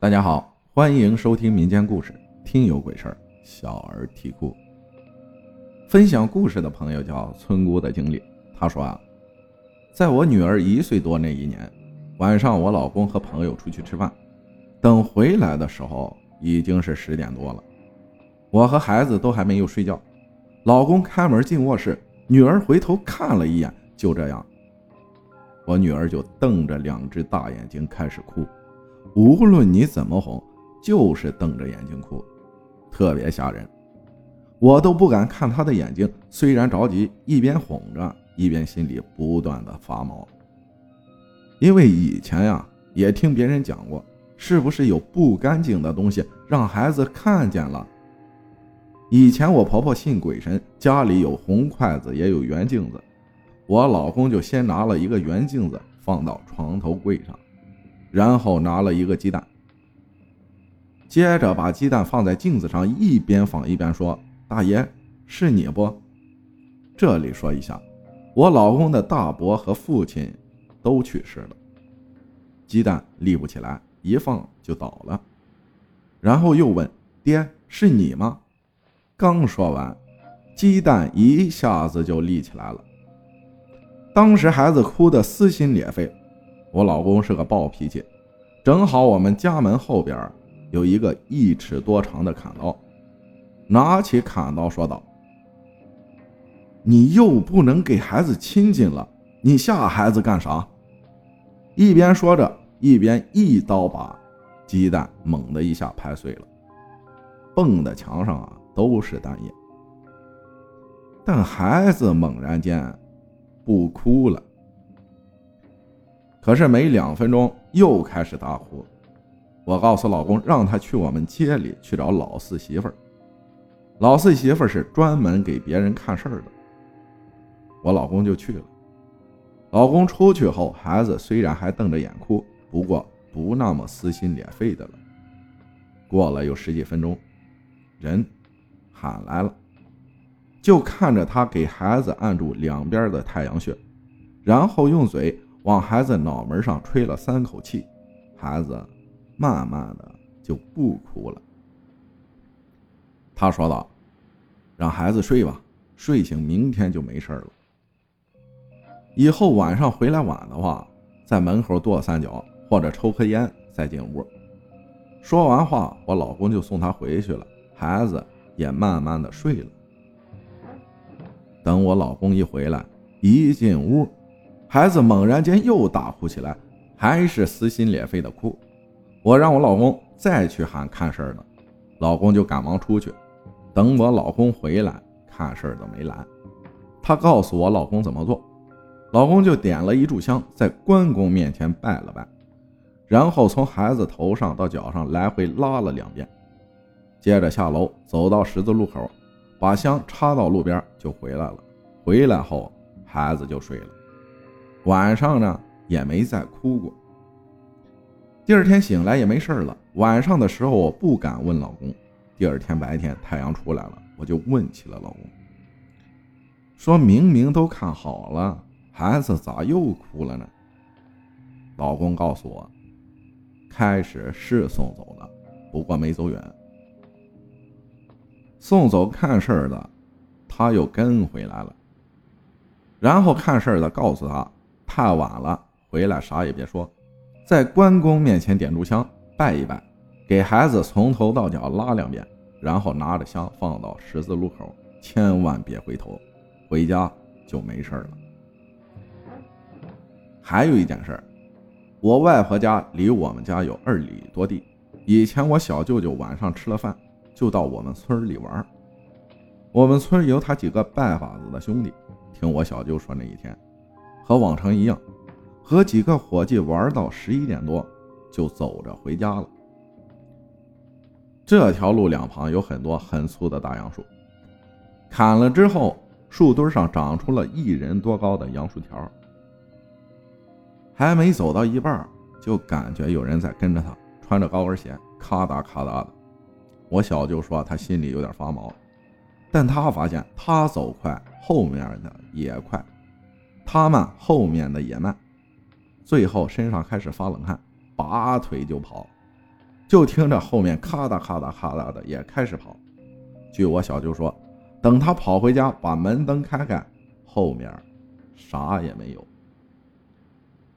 大家好，欢迎收听民间故事，听有鬼事儿，小儿啼哭。分享故事的朋友叫村姑的经历，他说啊，在我女儿一岁多那一年晚上，我老公和朋友出去吃饭，等回来的时候已经是十点多了，我和孩子都还没有睡觉。老公开门进卧室，女儿回头看了一眼，就这样，我女儿就瞪着两只大眼睛开始哭。无论你怎么哄，就是瞪着眼睛哭，特别吓人。我都不敢看他的眼睛，虽然着急，一边哄着，一边心里不断的发毛。因为以前呀，也听别人讲过，是不是有不干净的东西让孩子看见了？以前我婆婆信鬼神，家里有红筷子，也有圆镜子，我老公就先拿了一个圆镜子放到床头柜上。然后拿了一个鸡蛋，接着把鸡蛋放在镜子上，一边放一边说：“大爷，是你不？”这里说一下，我老公的大伯和父亲都去世了，鸡蛋立不起来，一放就倒了。然后又问：“爹，是你吗？”刚说完，鸡蛋一下子就立起来了。当时孩子哭得撕心裂肺。我老公是个暴脾气，正好我们家门后边有一个一尺多长的砍刀，拿起砍刀说道：“你又不能给孩子亲近了，你吓孩子干啥？”一边说着，一边一刀把鸡蛋猛的一下拍碎了，蹦的墙上啊都是蛋液。但孩子猛然间不哭了。可是没两分钟又开始大哭，我告诉老公让他去我们街里去找老四媳妇儿。老四媳妇儿是专门给别人看事儿的，我老公就去了。老公出去后，孩子虽然还瞪着眼哭，不过不那么撕心裂肺的了。过了有十几分钟，人喊来了，就看着他给孩子按住两边的太阳穴，然后用嘴。往孩子脑门上吹了三口气，孩子慢慢的就不哭了。他说道：“让孩子睡吧，睡醒明天就没事了。以后晚上回来晚的话，在门口跺三脚或者抽颗烟再进屋。”说完话，我老公就送他回去了，孩子也慢慢的睡了。等我老公一回来，一进屋。孩子猛然间又大哭起来，还是撕心裂肺的哭。我让我老公再去喊看事儿的，老公就赶忙出去。等我老公回来，看事儿的没来。他告诉我老公怎么做，老公就点了一炷香，在关公面前拜了拜，然后从孩子头上到脚上来回拉了两遍，接着下楼走到十字路口，把香插到路边就回来了。回来后，孩子就睡了。晚上呢也没再哭过。第二天醒来也没事了。晚上的时候我不敢问老公。第二天白天太阳出来了，我就问起了老公，说明明都看好了，孩子咋又哭了呢？老公告诉我，开始是送走了，不过没走远。送走看事儿的，他又跟回来了。然后看事儿的告诉他。太晚了，回来啥也别说，在关公面前点炷香拜一拜，给孩子从头到脚拉两遍，然后拿着香放到十字路口，千万别回头，回家就没事了。还有一件事，我外婆家离我们家有二里多地，以前我小舅舅晚上吃了饭就到我们村里玩，我们村有他几个拜把子的兄弟，听我小舅说那一天。和往常一样，和几个伙计玩到十一点多，就走着回家了。这条路两旁有很多很粗的大杨树，砍了之后，树墩上长出了一人多高的杨树条。还没走到一半，就感觉有人在跟着他，穿着高跟鞋，咔嗒咔嗒的。我小舅说他心里有点发毛，但他发现他走快，后面的也快。他慢，后面的也慢，最后身上开始发冷汗，拔腿就跑。就听着后面咔嗒咔嗒咔嗒的也开始跑。据我小舅说，等他跑回家把门灯开开，后面啥也没有。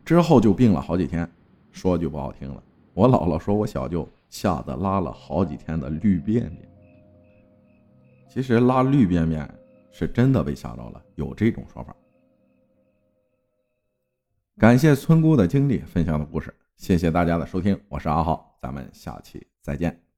之后就病了好几天，说句不好听了，我姥姥说我小舅吓得拉了好几天的绿便便。其实拉绿便便是真的被吓到了，有这种说法。感谢村姑的经历分享的故事，谢谢大家的收听，我是阿浩，咱们下期再见。